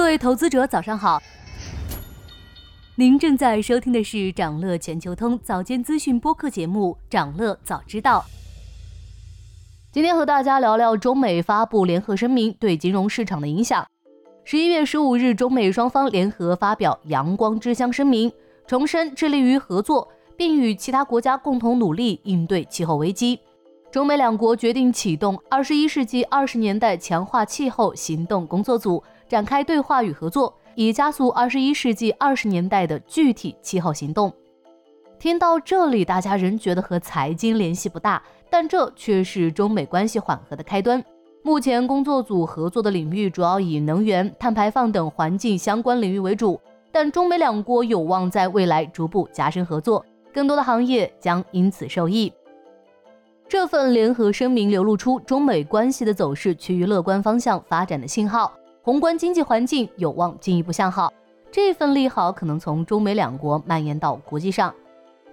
各位投资者，早上好。您正在收听的是长乐全球通早间资讯播客节目《长乐早知道》。今天和大家聊聊中美发布联合声明对金融市场的影响。十一月十五日，中美双方联合发表“阳光之乡”声明，重申致力于合作，并与其他国家共同努力应对气候危机。中美两国决定启动二十一世纪二十年代强化气候行动工作组，展开对话与合作，以加速二十一世纪二十年代的具体气候行动。听到这里，大家仍觉得和财经联系不大，但这却是中美关系缓和的开端。目前工作组合作的领域主要以能源、碳排放等环境相关领域为主，但中美两国有望在未来逐步加深合作，更多的行业将因此受益。这份联合声明流露出中美关系的走势趋于乐观方向发展的信号，宏观经济环境有望进一步向好。这份利好可能从中美两国蔓延到国际上。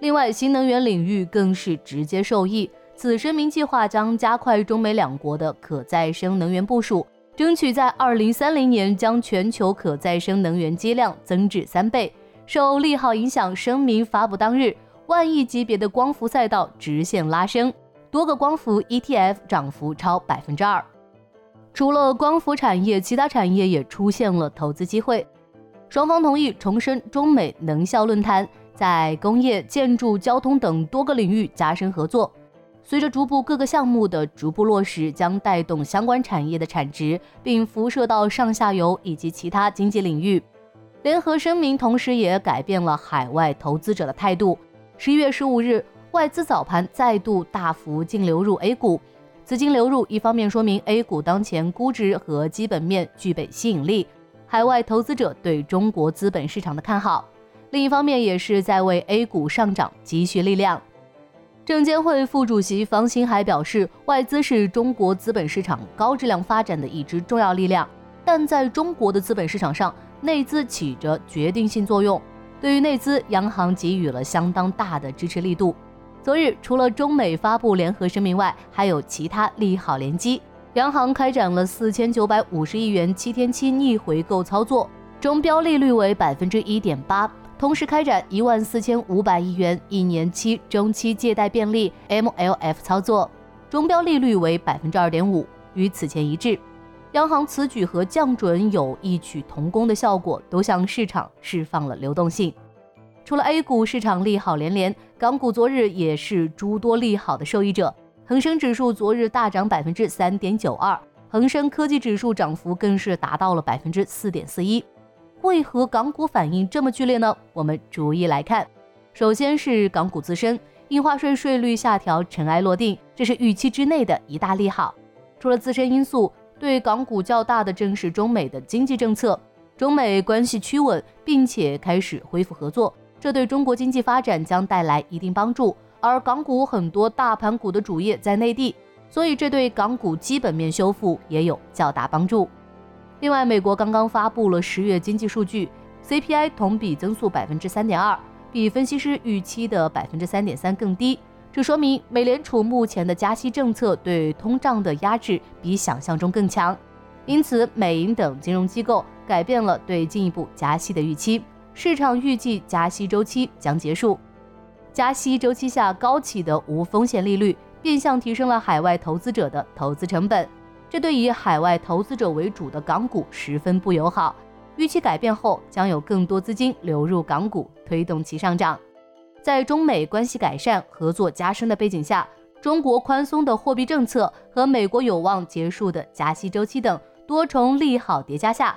另外，新能源领域更是直接受益。此声明计划将加快中美两国的可再生能源部署，争取在二零三零年将全球可再生能源机量增至三倍。受利好影响，声明发布当日，万亿级别的光伏赛道直线拉升。多个光伏 ETF 涨幅超百分之二，除了光伏产业，其他产业也出现了投资机会。双方同意重申中美能效论坛，在工业、建筑、交通等多个领域加深合作。随着逐步各个项目的逐步落实，将带动相关产业的产值，并辐射到上下游以及其他经济领域。联合声明同时也改变了海外投资者的态度。十一月十五日。外资早盘再度大幅净流入 A 股，资金流入一方面说明 A 股当前估值和基本面具备吸引力，海外投资者对中国资本市场的看好；另一方面也是在为 A 股上涨积蓄力量。证监会副主席方兴海表示，外资是中国资本市场高质量发展的一支重要力量，但在中国的资本市场上，内资起着决定性作用。对于内资，央行给予了相当大的支持力度。昨日，除了中美发布联合声明外，还有其他利好联机。央行开展了四千九百五十亿元七天期逆回购操作，中标利率为百分之一点八；同时开展一万四千五百亿元一年期中期借贷便利 （MLF） 操作，中标利率为百分之二点五，与此前一致。央行此举和降准有异曲同工的效果，都向市场释放了流动性。除了 A 股市场利好连连，港股昨日也是诸多利好的受益者。恒生指数昨日大涨百分之三点九二，恒生科技指数涨幅更是达到了百分之四点四一。为何港股反应这么剧烈呢？我们逐一来看。首先是港股自身，印花税税率下调尘埃落定，这是预期之内的一大利好。除了自身因素，对港股较大的正是中美的经济政策，中美关系趋稳，并且开始恢复合作。这对中国经济发展将带来一定帮助，而港股很多大盘股的主业在内地，所以这对港股基本面修复也有较大帮助。另外，美国刚刚发布了十月经济数据，CPI 同比增速百分之三点二，比分析师预期的百分之三点三更低，这说明美联储目前的加息政策对通胀的压制比想象中更强，因此美银等金融机构改变了对进一步加息的预期。市场预计加息周期将结束，加息周期下高企的无风险利率变相提升了海外投资者的投资成本，这对以海外投资者为主的港股十分不友好。预期改变后，将有更多资金流入港股，推动其上涨。在中美关系改善、合作加深的背景下，中国宽松的货币政策和美国有望结束的加息周期等多重利好叠加下。